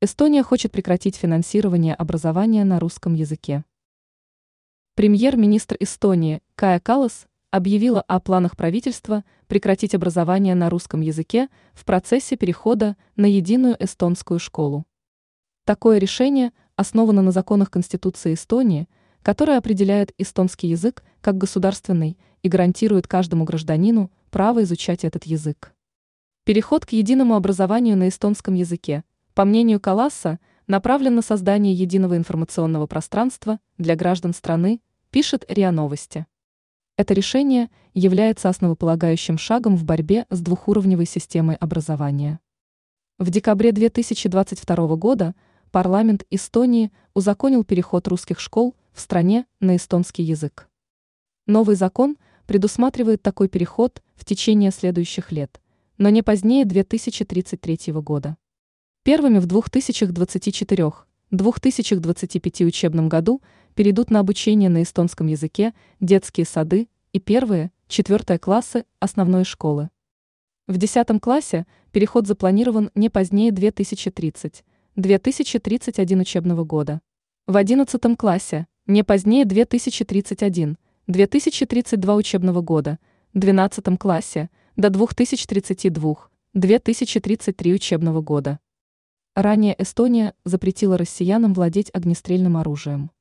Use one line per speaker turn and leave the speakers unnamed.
Эстония хочет прекратить финансирование образования на русском языке. Премьер-министр Эстонии Кая Калас объявила о планах правительства прекратить образование на русском языке в процессе перехода на единую эстонскую школу. Такое решение основано на законах Конституции Эстонии, которая определяет эстонский язык как государственный и гарантирует каждому гражданину право изучать этот язык. Переход к единому образованию на эстонском языке – по мнению Каласа, направлен на создание единого информационного пространства для граждан страны, пишет РИА Новости. Это решение является основополагающим шагом в борьбе с двухуровневой системой образования. В декабре 2022 года парламент Эстонии узаконил переход русских школ в стране на эстонский язык. Новый закон предусматривает такой переход в течение следующих лет, но не позднее 2033 года. Первыми в 2024-2025 учебном году перейдут на обучение на эстонском языке детские сады и первые, четвертые классы основной школы. В 10 классе переход запланирован не позднее 2030-2031 учебного года. В 11 классе не позднее 2031-2032 учебного года, в 12 классе до 2032-2033 учебного года. Ранее Эстония запретила россиянам владеть огнестрельным оружием.